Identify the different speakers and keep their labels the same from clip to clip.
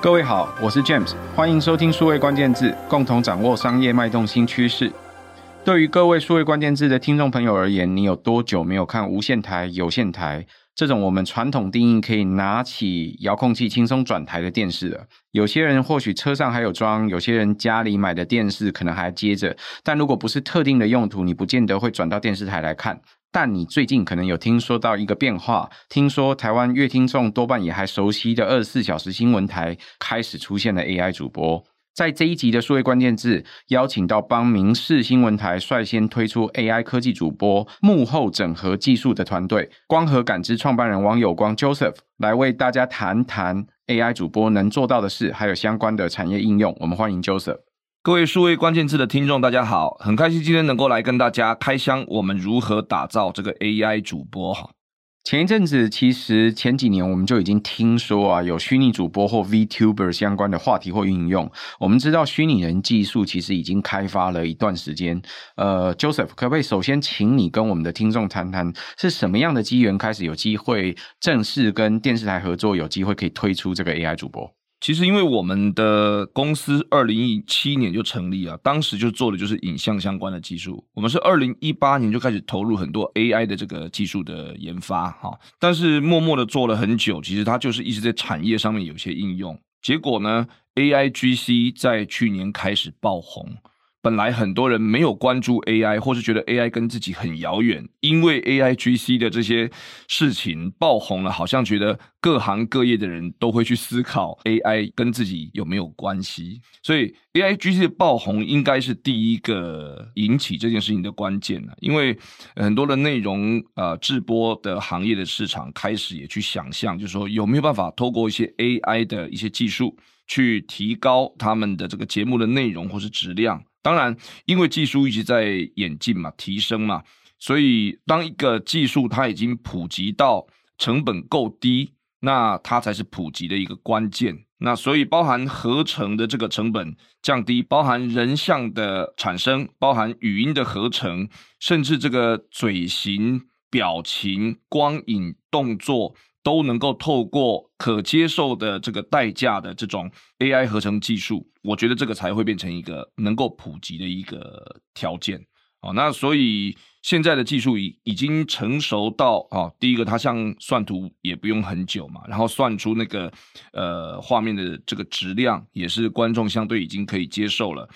Speaker 1: 各位好，我是 James，欢迎收听数位关键字，共同掌握商业脉动新趋势。对于各位数位关键字的听众朋友而言，你有多久没有看无线台、有线台这种我们传统定义可以拿起遥控器轻松转台的电视了？有些人或许车上还有装，有些人家里买的电视可能还接着，但如果不是特定的用途，你不见得会转到电视台来看。但你最近可能有听说到一个变化，听说台湾乐听众多半也还熟悉的二十四小时新闻台开始出现了 AI 主播。在这一集的数位关键字，邀请到帮民视新闻台率先推出 AI 科技主播幕后整合技术的团队——光和感知创办人王有光 Joseph 来为大家谈谈 AI 主播能做到的事，还有相关的产业应用。我们欢迎 Joseph。
Speaker 2: 各位数位关键字的听众，大家好，很开心今天能够来跟大家开箱我们如何打造这个 AI 主播哈。
Speaker 1: 前一阵子，其实前几年我们就已经听说啊，有虚拟主播或 VTuber 相关的话题或应用。我们知道虚拟人技术其实已经开发了一段时间。呃，Joseph，可不可以首先请你跟我们的听众谈谈，是什么样的机缘开始有机会正式跟电视台合作，有机会可以推出这个 AI 主播？
Speaker 2: 其实，因为我们的公司二零一七年就成立啊，当时就做的就是影像相关的技术。我们是二零一八年就开始投入很多 AI 的这个技术的研发，哈。但是默默的做了很久，其实它就是一直在产业上面有些应用。结果呢，AIGC 在去年开始爆红。本来很多人没有关注 AI，或是觉得 AI 跟自己很遥远，因为 AIGC 的这些事情爆红了，好像觉得各行各业的人都会去思考 AI 跟自己有没有关系。所以 AIGC 的爆红应该是第一个引起这件事情的关键了，因为很多的内容呃直播的行业的市场开始也去想象，就是说有没有办法透过一些 AI 的一些技术去提高他们的这个节目的内容或是质量。当然，因为技术一直在演进嘛，提升嘛，所以当一个技术它已经普及到成本够低，那它才是普及的一个关键。那所以包含合成的这个成本降低，包含人像的产生，包含语音的合成，甚至这个嘴型、表情、光影、动作。都能够透过可接受的这个代价的这种 AI 合成技术，我觉得这个才会变成一个能够普及的一个条件。哦，那所以现在的技术已已经成熟到啊，第一个它像算图也不用很久嘛，然后算出那个呃画面的这个质量也是观众相对已经可以接受了。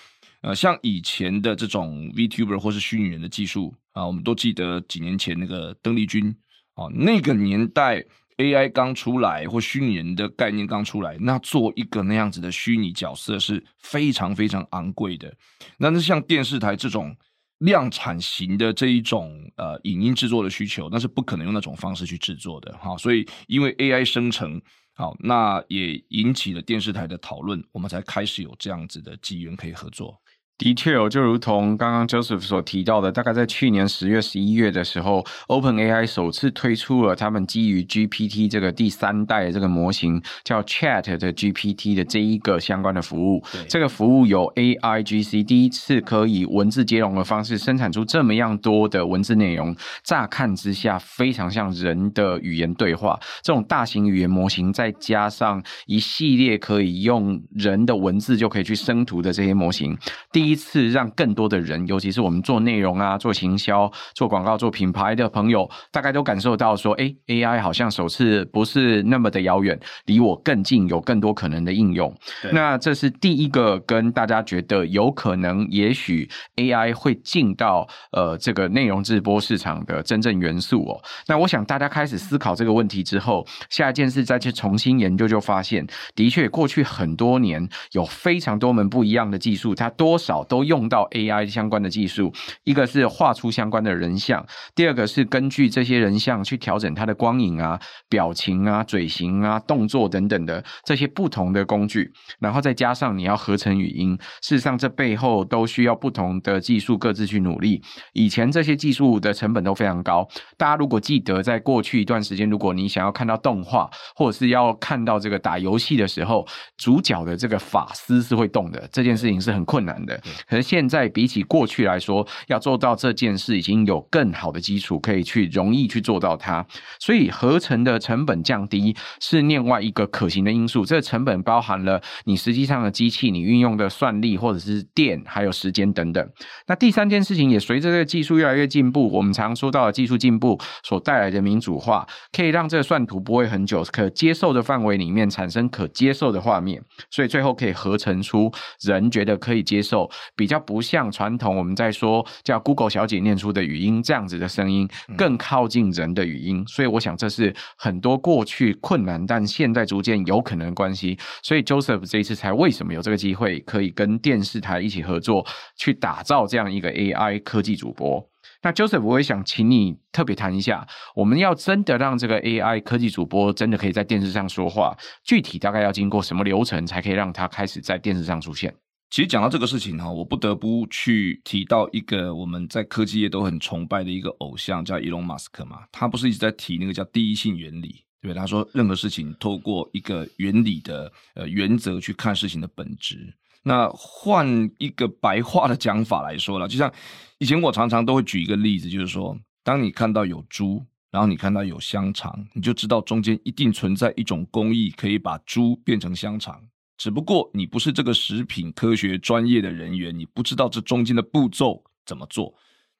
Speaker 2: 呃，像以前的这种 VTuber 或是虚拟人的技术啊，我们都记得几年前那个邓丽君啊，那个年代。AI 刚出来或虚拟人的概念刚出来，那做一个那样子的虚拟角色是非常非常昂贵的。那那像电视台这种量产型的这一种呃影音制作的需求，那是不可能用那种方式去制作的哈。所以因为 AI 生成，好，那也引起了电视台的讨论，我们才开始有这样子的机缘可以合作。
Speaker 1: 的确哦，就如同刚刚 Joseph 所提到的，大概在去年十月、十一月的时候，OpenAI 首次推出了他们基于 GPT 这个第三代的这个模型，叫 Chat 的 GPT 的这一个相关的服务。这个服务有 AIGC 第一次可以文字接龙的方式生产出这么样多的文字内容，乍看之下非常像人的语言对话。这种大型语言模型，再加上一系列可以用人的文字就可以去生图的这些模型，第一。第一次让更多的人，尤其是我们做内容啊、做行销、做广告、做品牌的朋友，大概都感受到说，哎，AI 好像首次不是那么的遥远，离我更近，有更多可能的应用。那这是第一个跟大家觉得有可能，也许 AI 会进到呃这个内容直播市场的真正元素哦。那我想大家开始思考这个问题之后，下一件事再去重新研究，就发现，的确过去很多年有非常多门不一样的技术，它多少。都用到 AI 相关的技术，一个是画出相关的人像，第二个是根据这些人像去调整它的光影啊、表情啊、嘴型啊、动作等等的这些不同的工具，然后再加上你要合成语音，事实上这背后都需要不同的技术各自去努力。以前这些技术的成本都非常高，大家如果记得在过去一段时间，如果你想要看到动画或者是要看到这个打游戏的时候，主角的这个发丝是会动的，这件事情是很困难的。可是现在比起过去来说，要做到这件事，已经有更好的基础可以去容易去做到它。所以合成的成本降低是另外一个可行的因素。这个成本包含了你实际上的机器、你运用的算力或者是电，还有时间等等。那第三件事情也随着这个技术越来越进步，我们常说到的技术进步所带来的民主化，可以让这个算图不会很久，可接受的范围里面产生可接受的画面，所以最后可以合成出人觉得可以接受，比较不像传统我们在说叫 Google 小姐念出的语音这样子的声音，更靠近人的语音。所以我想这是很多过去困难，但现在逐渐有可能的关系。所以 Joseph 这一次才为什么有这个机会可以跟电视台一起合作，去打造这样一个 AI 科技主播。那 Joseph，我也想请你特别谈一下，我们要真的让这个 AI 科技主播真的可以在电视上说话，具体大概要经过什么流程，才可以让他开始在电视上出现？
Speaker 2: 其实讲到这个事情哈，我不得不去提到一个我们在科技业都很崇拜的一个偶像，叫伊隆马斯克嘛。他不是一直在提那个叫第一性原理，对不对？他说任何事情透过一个原理的呃原则去看事情的本质。那换一个白话的讲法来说了，就像以前我常常都会举一个例子，就是说，当你看到有猪，然后你看到有香肠，你就知道中间一定存在一种工艺，可以把猪变成香肠。只不过你不是这个食品科学专业的人员，你不知道这中间的步骤怎么做。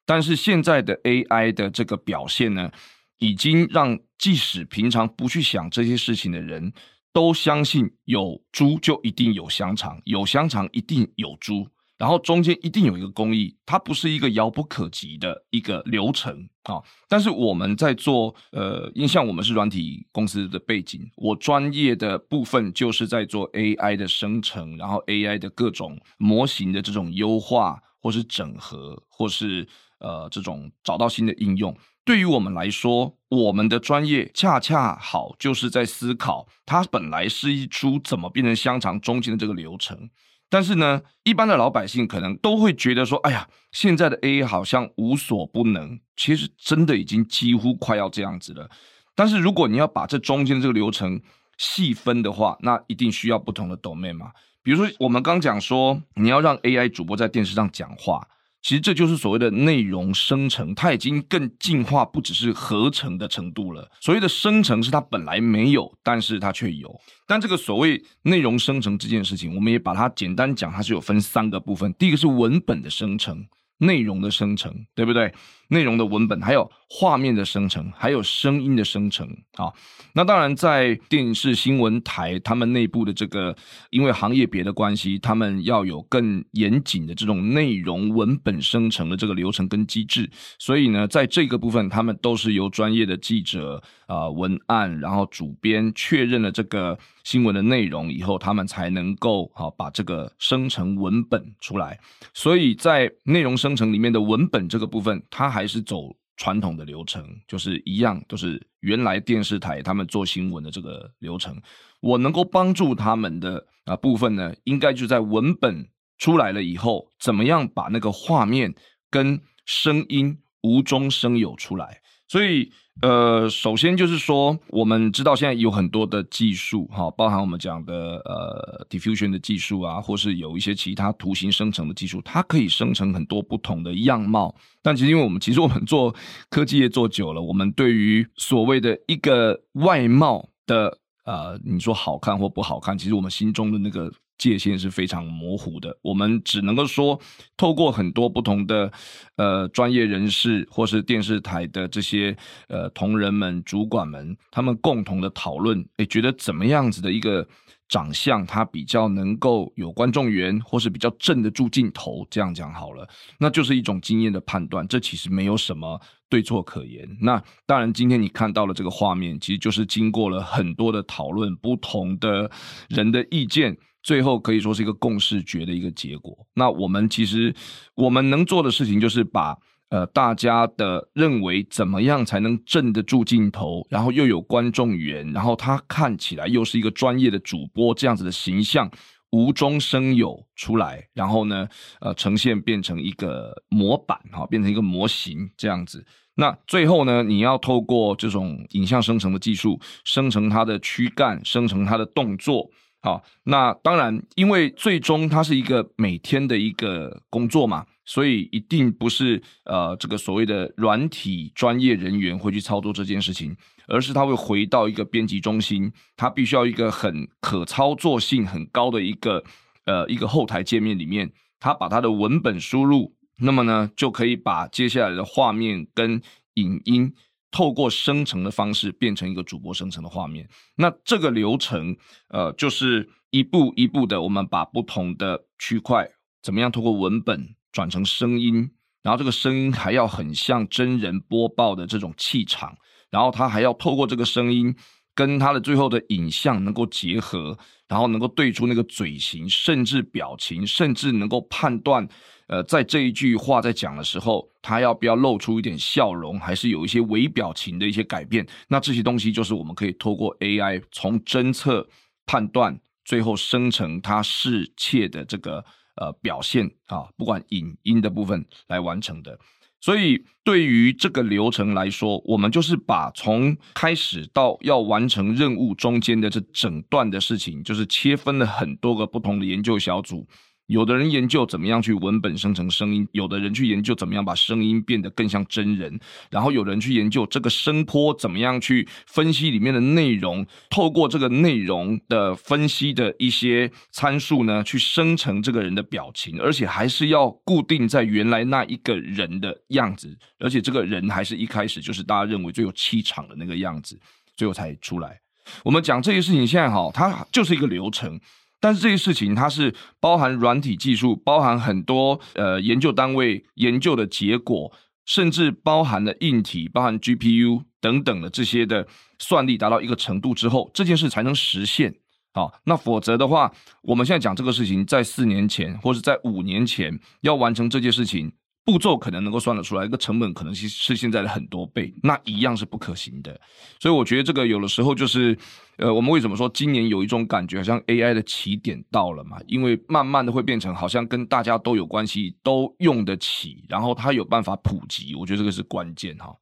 Speaker 2: 但是现在的 AI 的这个表现呢，已经让即使平常不去想这些事情的人。都相信有猪就一定有香肠，有香肠一定有猪，然后中间一定有一个工艺，它不是一个遥不可及的一个流程啊。但是我们在做，呃，因为像我们是软体公司的背景，我专业的部分就是在做 AI 的生成，然后 AI 的各种模型的这种优化，或是整合，或是呃这种找到新的应用。对于我们来说，我们的专业恰恰好就是在思考，它本来是一猪怎么变成香肠中间的这个流程。但是呢，一般的老百姓可能都会觉得说，哎呀，现在的 AI 好像无所不能，其实真的已经几乎快要这样子了。但是如果你要把这中间这个流程细分的话，那一定需要不同的 domain 嘛。比如说，我们刚讲说，你要让 AI 主播在电视上讲话。其实这就是所谓的内容生成，它已经更进化，不只是合成的程度了。所谓的生成是它本来没有，但是它却有。但这个所谓内容生成这件事情，我们也把它简单讲，它是有分三个部分。第一个是文本的生成。内容的生成，对不对？内容的文本，还有画面的生成，还有声音的生成啊。那当然，在电视新闻台，他们内部的这个，因为行业别的关系，他们要有更严谨的这种内容文本生成的这个流程跟机制。所以呢，在这个部分，他们都是由专业的记者啊、文案，然后主编确认了这个新闻的内容以后，他们才能够啊把这个生成文本出来。所以在内容生成里面的文本这个部分，它还是走传统的流程，就是一样，都是原来电视台他们做新闻的这个流程。我能够帮助他们的啊部分呢，应该就在文本出来了以后，怎么样把那个画面跟声音无中生有出来。所以，呃，首先就是说，我们知道现在有很多的技术，哈，包含我们讲的呃，diffusion 的技术啊，或是有一些其他图形生成的技术，它可以生成很多不同的样貌。但其实，因为我们其实我们做科技业做久了，我们对于所谓的一个外貌的，呃，你说好看或不好看，其实我们心中的那个。界限是非常模糊的，我们只能够说，透过很多不同的呃专业人士，或是电视台的这些呃同仁们、主管们，他们共同的讨论，诶，觉得怎么样子的一个长相，他比较能够有观众缘，或是比较镇得住镜头，这样讲好了，那就是一种经验的判断，这其实没有什么对错可言。那当然，今天你看到了这个画面，其实就是经过了很多的讨论，不同的人的意见。最后可以说是一个共识决的一个结果。那我们其实我们能做的事情就是把呃大家的认为怎么样才能镇得住镜头，然后又有观众缘，然后他看起来又是一个专业的主播这样子的形象无中生有出来，然后呢呃呈现变成一个模板哈，变成一个模型这样子。那最后呢，你要透过这种影像生成的技术生成它的躯干，生成它的动作。好，那当然，因为最终它是一个每天的一个工作嘛，所以一定不是呃这个所谓的软体专业人员会去操作这件事情，而是他会回到一个编辑中心，他必须要一个很可操作性很高的一个呃一个后台界面里面，他把他的文本输入，那么呢就可以把接下来的画面跟影音。透过生成的方式变成一个主播生成的画面，那这个流程，呃，就是一步一步的，我们把不同的区块怎么样透过文本转成声音，然后这个声音还要很像真人播报的这种气场，然后它还要透过这个声音跟它的最后的影像能够结合，然后能够对出那个嘴型，甚至表情，甚至能够判断。呃，在这一句话在讲的时候，他要不要露出一点笑容，还是有一些微表情的一些改变？那这些东西就是我们可以透过 AI 从侦测、判断，最后生成它适切的这个呃表现啊，不管影音的部分来完成的。所以对于这个流程来说，我们就是把从开始到要完成任务中间的这整段的事情，就是切分了很多个不同的研究小组。有的人研究怎么样去文本生成声音，有的人去研究怎么样把声音变得更像真人，然后有人去研究这个声波怎么样去分析里面的内容，透过这个内容的分析的一些参数呢，去生成这个人的表情，而且还是要固定在原来那一个人的样子，而且这个人还是一开始就是大家认为最有气场的那个样子，最后才出来。我们讲这些事情，现在哈，它就是一个流程。但是这些事情它是包含软体技术，包含很多呃研究单位研究的结果，甚至包含了硬体，包含 GPU 等等的这些的算力达到一个程度之后，这件事才能实现。啊，那否则的话，我们现在讲这个事情，在四年前或是在五年前要完成这件事情。步骤可能能够算得出来，一个成本可能是是现在的很多倍，那一样是不可行的。所以我觉得这个有的时候就是，呃，我们为什么说今年有一种感觉，好像 AI 的起点到了嘛？因为慢慢的会变成好像跟大家都有关系，都用得起，然后它有办法普及。我觉得这个是关键哈。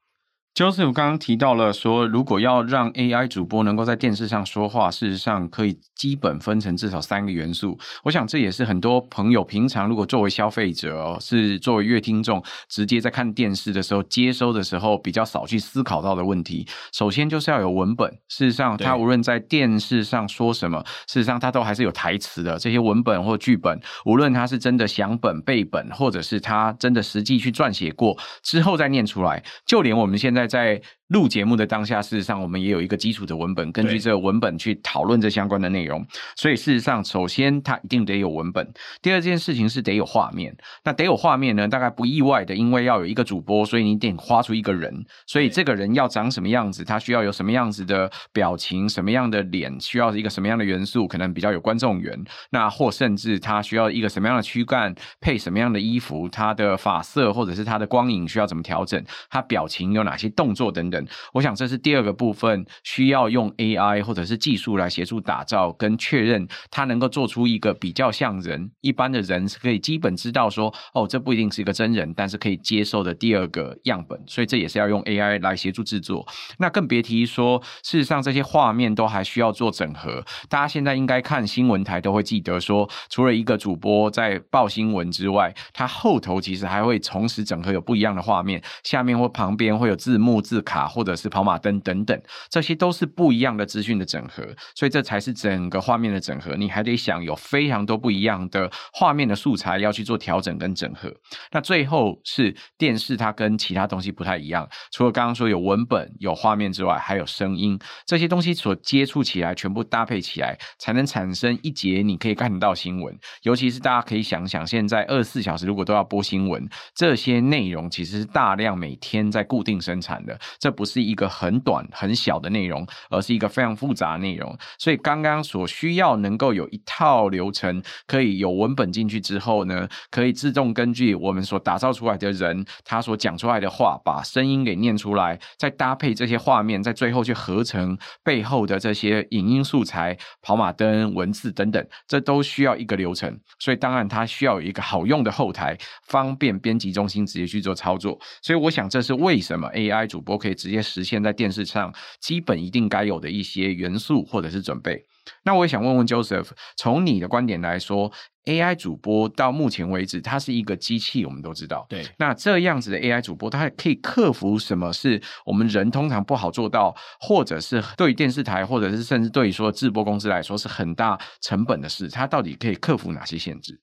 Speaker 1: Joseph 刚刚提到了说，如果要让 AI 主播能够在电视上说话，事实上可以基本分成至少三个元素。我想这也是很多朋友平常如果作为消费者哦，是作为乐听众，直接在看电视的时候接收的时候比较少去思考到的问题。首先就是要有文本，事实上他无论在电视上说什么，事实上他都还是有台词的。这些文本或剧本，无论他是真的想本背本，或者是他真的实际去撰写过之后再念出来，就连我们现在。在录节目的当下，事实上我们也有一个基础的文本，根据这个文本去讨论这相关的内容。所以事实上，首先它一定得有文本。第二件事情是得有画面。那得有画面呢？大概不意外的，因为要有一个主播，所以你得画出一个人。所以这个人要长什么样子，他需要有什么样子的表情，什么样的脸，需要一个什么样的元素，可能比较有观众缘。那或甚至他需要一个什么样的躯干，配什么样的衣服，他的发色或者是他的光影需要怎么调整，他表情有哪些动作等等。我想这是第二个部分，需要用 AI 或者是技术来协助打造跟确认，它能够做出一个比较像人，一般的人是可以基本知道说，哦，这不一定是一个真人，但是可以接受的第二个样本，所以这也是要用 AI 来协助制作。那更别提说，事实上这些画面都还需要做整合。大家现在应该看新闻台都会记得说，除了一个主播在报新闻之外，它后头其实还会同时整合有不一样的画面，下面或旁边会有字幕字卡。或者是跑马灯等等，这些都是不一样的资讯的整合，所以这才是整个画面的整合。你还得想有非常多不一样的画面的素材要去做调整跟整合。那最后是电视，它跟其他东西不太一样，除了刚刚说有文本、有画面之外，还有声音，这些东西所接触起来，全部搭配起来，才能产生一节你可以看得到新闻。尤其是大家可以想想，现在二十四小时如果都要播新闻，这些内容其实是大量每天在固定生产的，不是一个很短很小的内容，而是一个非常复杂的内容。所以刚刚所需要能够有一套流程，可以有文本进去之后呢，可以自动根据我们所打造出来的人他所讲出来的话，把声音给念出来，再搭配这些画面，在最后去合成背后的这些影音素材、跑马灯、文字等等，这都需要一个流程。所以当然它需要有一个好用的后台，方便编辑中心直接去做操作。所以我想这是为什么 AI 主播可以。直接实现在电视上基本一定该有的一些元素或者是准备。那我也想问问 Joseph，从你的观点来说，AI 主播到目前为止，它是一个机器，我们都知道。
Speaker 2: 对。
Speaker 1: 那这样子的 AI 主播，它可以克服什么是我们人通常不好做到，或者是对电视台，或者是甚至对于说制播公司来说是很大成本的事，它到底可以克服哪些限制？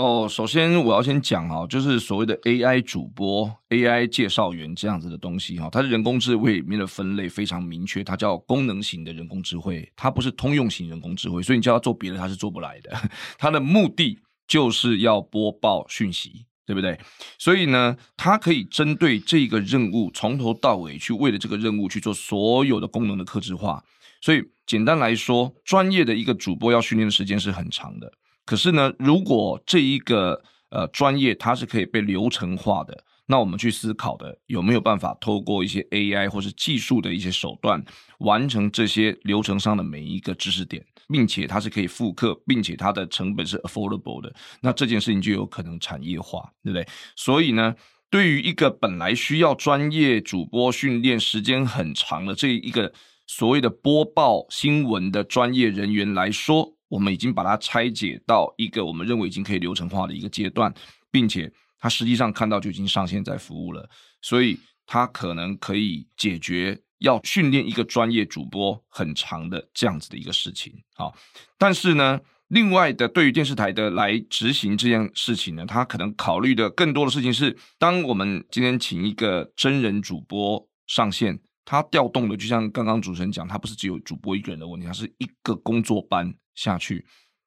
Speaker 2: 哦，首先我要先讲哈，就是所谓的 AI 主播、AI 介绍员这样子的东西哈，它的人工智慧里面的分类非常明确，它叫功能型的人工智慧，它不是通用型人工智慧，所以你叫它做别的，它是做不来的。它的目的就是要播报讯息，对不对？所以呢，它可以针对这个任务从头到尾去为了这个任务去做所有的功能的克制化。所以简单来说，专业的一个主播要训练的时间是很长的。可是呢，如果这一个呃专业它是可以被流程化的，那我们去思考的有没有办法透过一些 AI 或是技术的一些手段，完成这些流程上的每一个知识点，并且它是可以复刻，并且它的成本是 affordable 的，那这件事情就有可能产业化，对不对？所以呢，对于一个本来需要专业主播训练时间很长的这一个所谓的播报新闻的专业人员来说，我们已经把它拆解到一个我们认为已经可以流程化的一个阶段，并且它实际上看到就已经上线在服务了，所以它可能可以解决要训练一个专业主播很长的这样子的一个事情。好，但是呢，另外的对于电视台的来执行这件事情呢，它可能考虑的更多的事情是，当我们今天请一个真人主播上线，他调动的就像刚刚主持人讲，他不是只有主播一个人的问题，他是一个工作班。下去，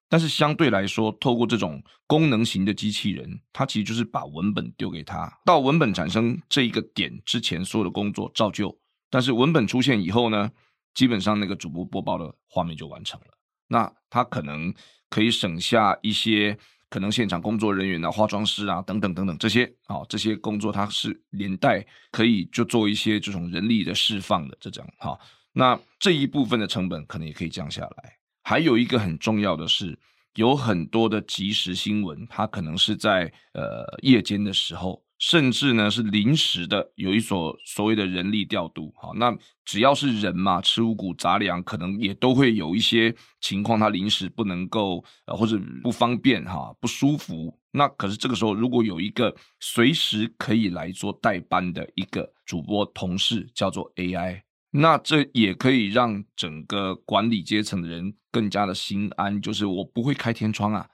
Speaker 2: 但是相对来说，透过这种功能型的机器人，它其实就是把文本丢给他，到文本产生这一个点之前，所有的工作照旧。但是文本出现以后呢，基本上那个主播播报的画面就完成了。那他可能可以省下一些可能现场工作人员啊、化妆师啊等等等等这些啊、这些工作它是连带可以就做一些这种人力的释放的这种哈、那这一部分的成本可能也可以降下来。还有一个很重要的是，有很多的即时新闻，它可能是在呃夜间的时候，甚至呢是临时的，有一所所谓的人力调度。好，那只要是人嘛，吃五谷杂粮，可能也都会有一些情况，他临时不能够呃或者不方便哈，不舒服。那可是这个时候，如果有一个随时可以来做代班的一个主播同事，叫做 AI。那这也可以让整个管理阶层的人更加的心安，就是我不会开天窗啊。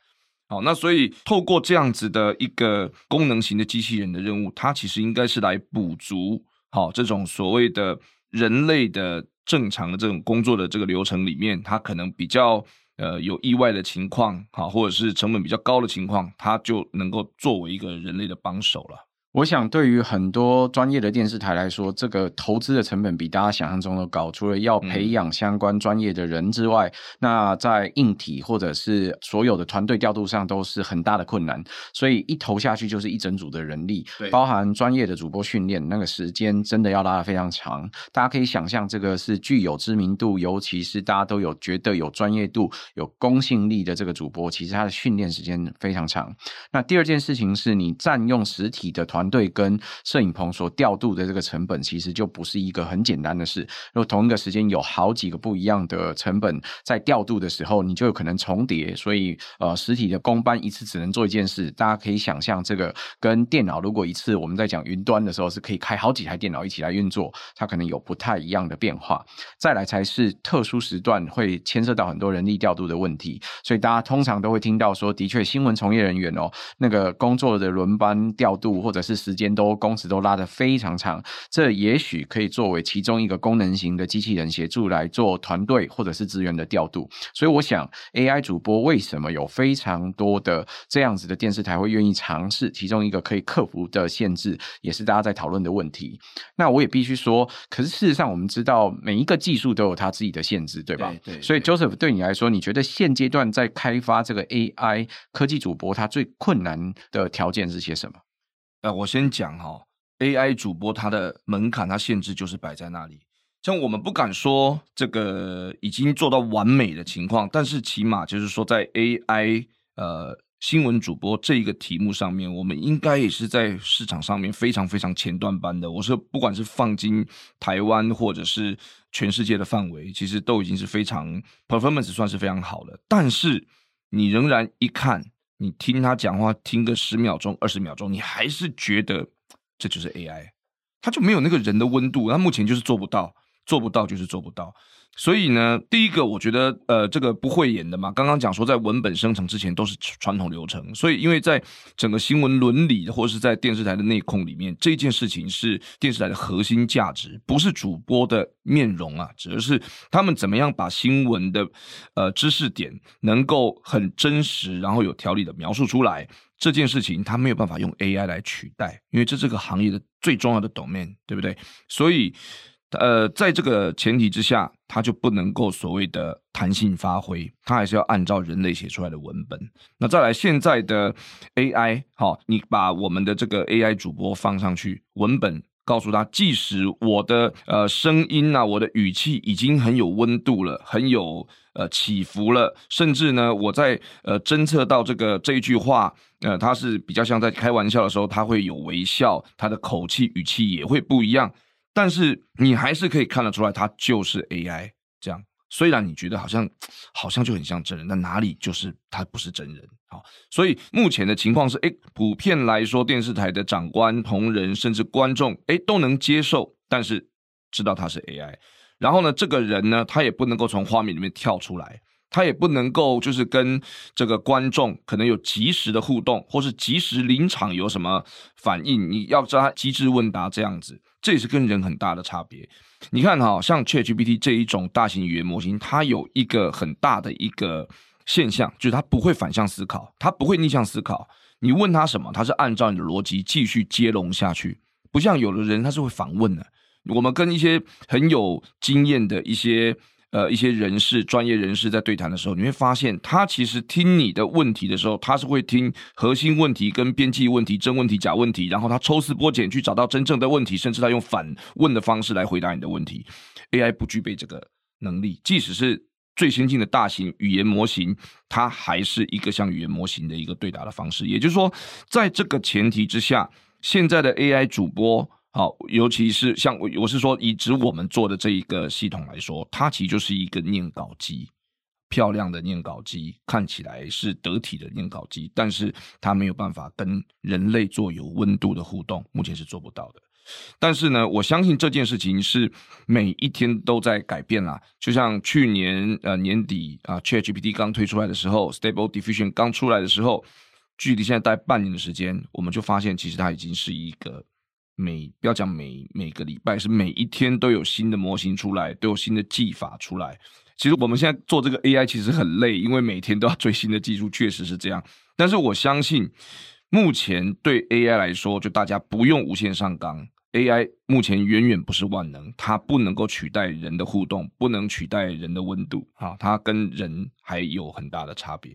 Speaker 2: 好，那所以透过这样子的一个功能型的机器人的任务，它其实应该是来补足好这种所谓的人类的正常的这种工作的这个流程里面，它可能比较呃有意外的情况，好，或者是成本比较高的情况，它就能够作为一个人类的帮手了。
Speaker 1: 我想，对于很多专业的电视台来说，这个投资的成本比大家想象中的高。除了要培养相关专业的人之外，嗯、那在硬体或者是所有的团队调度上都是很大的困难。所以一投下去就是一整组的人力，对包含专业的主播训练，那个时间真的要拉得非常长。大家可以想象，这个是具有知名度，尤其是大家都有觉得有专业度、有公信力的这个主播，其实他的训练时间非常长。那第二件事情是你占用实体的团。团队跟摄影棚所调度的这个成本，其实就不是一个很简单的事。如果同一个时间有好几个不一样的成本在调度的时候，你就有可能重叠。所以，呃，实体的工班一次只能做一件事。大家可以想象，这个跟电脑如果一次我们在讲云端的时候，是可以开好几台电脑一起来运作，它可能有不太一样的变化。再来才是特殊时段会牵涉到很多人力调度的问题。所以大家通常都会听到说，的确，新闻从业人员哦，那个工作的轮班调度或者是是时间都工时都拉得非常长，这也许可以作为其中一个功能型的机器人协助来做团队或者是资源的调度。所以我想，AI 主播为什么有非常多的这样子的电视台会愿意尝试？其中一个可以克服的限制，也是大家在讨论的问题。那我也必须说，可是事实上我们知道，每一个技术都有它自己的限制，对吧？对，对，对。所以 Joseph 对你来说，你觉得现阶段在开发这个 AI 科技主播，它最困难的条件是些什么？
Speaker 2: 呃，我先讲哈，AI 主播它的门槛，它限制就是摆在那里。像我们不敢说这个已经做到完美的情况，但是起码就是说在 AI 呃新闻主播这一个题目上面，我们应该也是在市场上面非常非常前段班的。我说，不管是放进台湾或者是全世界的范围，其实都已经是非常 performance 算是非常好了。但是你仍然一看，你听他讲话，听个十秒钟、二十秒钟，你还是觉得这就是 AI，他就没有那个人的温度。他目前就是做不到，做不到就是做不到。所以呢，第一个我觉得，呃，这个不会演的嘛。刚刚讲说，在文本生成之前都是传统流程，所以因为在整个新闻伦理或者是在电视台的内控里面，这件事情是电视台的核心价值，不是主播的面容啊，只是他们怎么样把新闻的呃知识点能够很真实，然后有条理的描述出来。这件事情他没有办法用 AI 来取代，因为这是个行业的最重要的 domain，对不对？所以。呃，在这个前提之下，它就不能够所谓的弹性发挥，它还是要按照人类写出来的文本。那再来，现在的 AI，好，你把我们的这个 AI 主播放上去，文本告诉他，即使我的呃声音啊，我的语气已经很有温度了，很有呃起伏了，甚至呢，我在呃侦测到这个这一句话，呃，它是比较像在开玩笑的时候，它会有微笑，它的口气语气也会不一样。但是你还是可以看得出来，它就是 AI 这样。虽然你觉得好像好像就很像真人，但哪里就是它不是真人。啊，所以目前的情况是，诶，普遍来说，电视台的长官、同仁甚至观众，诶，都能接受，但是知道他是 AI。然后呢，这个人呢，他也不能够从画面里面跳出来。他也不能够就是跟这个观众可能有即时的互动，或是即时临场有什么反应，你要知道他机智问答这样子，这也是跟人很大的差别。你看哈，像 ChatGPT 这一种大型语言模型，它有一个很大的一个现象，就是它不会反向思考，它不会逆向思考。你问他什么，它是按照你的逻辑继续接龙下去，不像有的人他是会反问的。我们跟一些很有经验的一些。呃，一些人士、专业人士在对谈的时候，你会发现，他其实听你的问题的时候，他是会听核心问题跟边际问题、真问题、假问题，然后他抽丝剥茧去找到真正的问题，甚至他用反问的方式来回答你的问题。AI 不具备这个能力，即使是最先进的大型语言模型，它还是一个像语言模型的一个对答的方式。也就是说，在这个前提之下，现在的 AI 主播。好，尤其是像我，我是说，以指我们做的这一个系统来说，它其实就是一个念稿机，漂亮的念稿机，看起来是得体的念稿机，但是它没有办法跟人类做有温度的互动，目前是做不到的。但是呢，我相信这件事情是每一天都在改变啦。就像去年呃年底啊，ChatGPT 刚推出来的时候，Stable Diffusion 刚出来的时候，距离现在大概半年的时间，我们就发现其实它已经是一个。每不要讲每每个礼拜，是每一天都有新的模型出来，都有新的技法出来。其实我们现在做这个 AI 其实很累，因为每天都要最新的技术，确实是这样。但是我相信，目前对 AI 来说，就大家不用无限上纲。AI 目前远远不是万能，它不能够取代人的互动，不能取代人的温度。啊，它跟人还有很大的差别。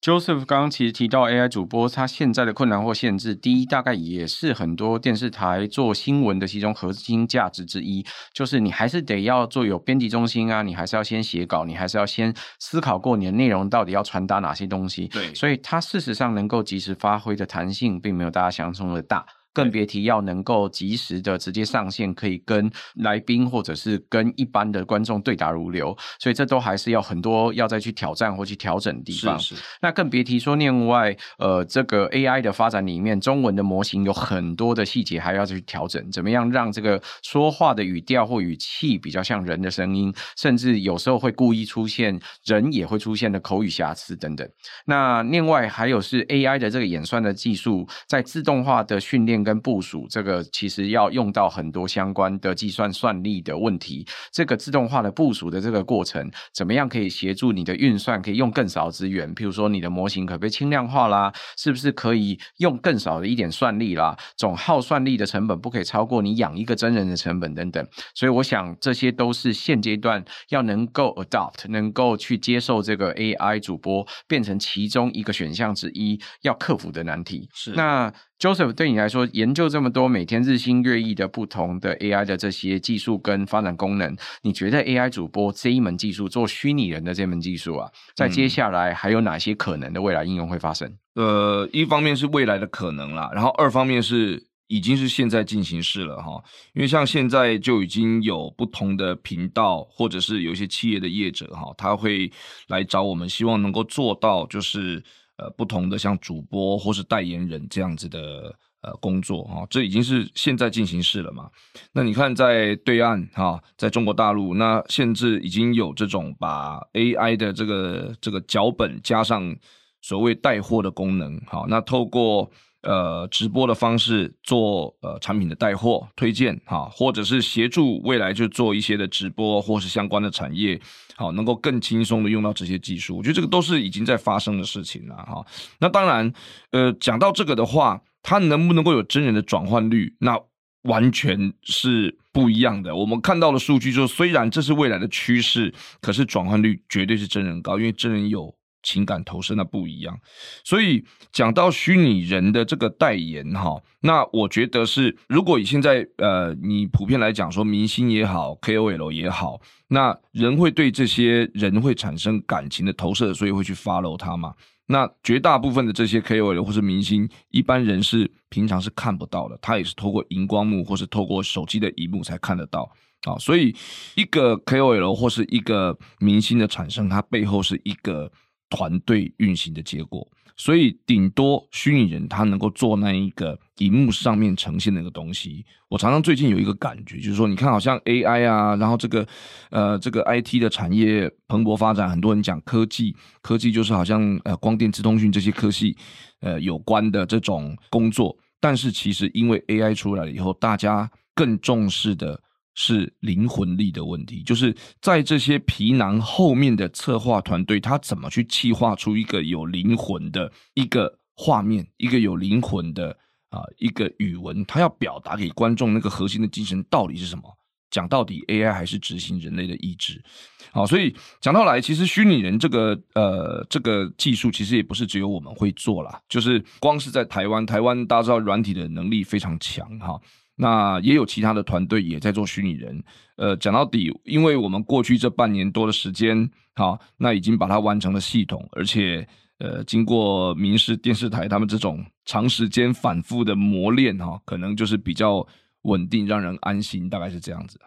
Speaker 1: Joseph 刚刚其实提到 AI 主播，他现在的困难或限制，第一大概也是很多电视台做新闻的其中核心价值之一，就是你还是得要做有编辑中心啊，你还是要先写稿，你还是要先思考过你的内容到底要传达哪些东西。
Speaker 2: 对，
Speaker 1: 所以它事实上能够及时发挥的弹性，并没有大家想象中的大。更别提要能够及时的直接上线，可以跟来宾或者是跟一般的观众对答如流，所以这都还是要很多要再去挑战或去调整的地方。
Speaker 2: 是是。
Speaker 1: 那更别提说另外，呃，这个 AI 的发展里面，中文的模型有很多的细节还要去调整，怎么样让这个说话的语调或语气比较像人的声音，甚至有时候会故意出现人也会出现的口语瑕疵等等。那另外还有是 AI 的这个演算的技术，在自动化的训练。跟部署这个其实要用到很多相关的计算算力的问题。这个自动化的部署的这个过程，怎么样可以协助你的运算可以用更少资源？譬如说你的模型可不可以轻量化啦？是不是可以用更少的一点算力啦？总耗算力的成本不可以超过你养一个真人的成本等等。所以我想这些都是现阶段要能够 adopt，能够去接受这个 AI 主播变成其中一个选项之一要克服的难题。
Speaker 2: 是。
Speaker 1: 那。Joseph，对你来说，研究这么多，每天日新月异的不同的 AI 的这些技术跟发展功能，你觉得 AI 主播这一门技术，做虚拟人的这门技术啊，在接下来还有哪些可能的未来应用会发生？
Speaker 2: 嗯、呃，一方面是未来的可能啦，然后二方面是已经是现在进行式了哈，因为像现在就已经有不同的频道，或者是有一些企业的业者哈，他会来找我们，希望能够做到就是。呃，不同的像主播或是代言人这样子的呃工作哈，这已经是现在进行式了嘛。那你看在对岸哈，在中国大陆，那甚至已经有这种把 AI 的这个这个脚本加上所谓带货的功能，好，那透过。呃，直播的方式做呃产品的带货推荐哈，或者是协助未来就做一些的直播或是相关的产业，好，能够更轻松的用到这些技术，我觉得这个都是已经在发生的事情了哈。那当然，呃，讲到这个的话，它能不能够有真人的转换率，那完全是不一样的。我们看到的数据就是，虽然这是未来的趋势，可是转换率绝对是真人高，因为真人有。情感投射那不一样，所以讲到虚拟人的这个代言哈，那我觉得是，如果以现在呃，你普遍来讲说明星也好，KOL 也好，那人会对这些人会产生感情的投射，所以会去 follow 他嘛。那绝大部分的这些 KOL 或是明星，一般人是平常是看不到的，他也是透过荧光幕或是透过手机的荧幕才看得到啊。所以一个 KOL 或是一个明星的产生，它背后是一个。团队运行的结果，所以顶多虚拟人他能够做那一个荧幕上面呈现那个东西。我常常最近有一个感觉，就是说，你看好像 AI 啊，然后这个呃这个 IT 的产业蓬勃发展，很多人讲科技，科技就是好像呃光电、资通讯这些科技呃有关的这种工作，但是其实因为 AI 出来了以后，大家更重视的。是灵魂力的问题，就是在这些皮囊后面的策划团队，他怎么去企划出一个有灵魂的一个画面，一个有灵魂的啊一个语文，他要表达给观众那个核心的精神到底是什么？讲到底，AI 还是执行人类的意志。好，所以讲到来，其实虚拟人这个呃这个技术，其实也不是只有我们会做啦，就是光是在台湾，台湾大家知道软体的能力非常强哈。那也有其他的团队也在做虚拟人，呃，讲到底，因为我们过去这半年多的时间，好，那已经把它完成了系统，而且，呃，经过民视电视台他们这种长时间反复的磨练，哈，可能就是比较稳定，让人安心，大概是这样子。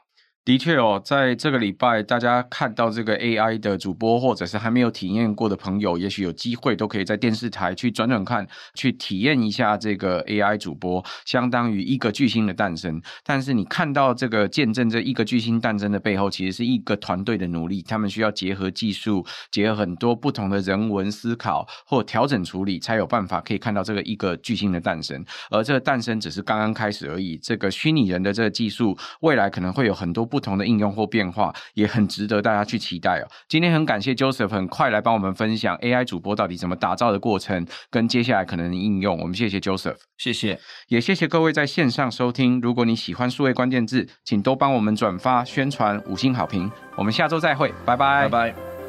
Speaker 1: 的确哦，在这个礼拜，大家看到这个 AI 的主播，或者是还没有体验过的朋友，也许有机会都可以在电视台去转转看，去体验一下这个 AI 主播，相当于一个巨星的诞生。但是你看到这个见证这一个巨星诞生的背后，其实是一个团队的努力，他们需要结合技术，结合很多不同的人文思考或调整处理，才有办法可以看到这个一个巨星的诞生。而这个诞生只是刚刚开始而已。这个虚拟人的这个技术，未来可能会有很多。不同的应用或变化也很值得大家去期待哦。今天很感谢 Joseph 很快来帮我们分享 AI 主播到底怎么打造的过程，跟接下来可能的应用。我们谢谢 Joseph，
Speaker 2: 谢谢，
Speaker 1: 也谢谢各位在线上收听。如果你喜欢数位关键字，请多帮我们转发宣传，五星好评。我们下周再会，拜拜，
Speaker 2: 拜拜。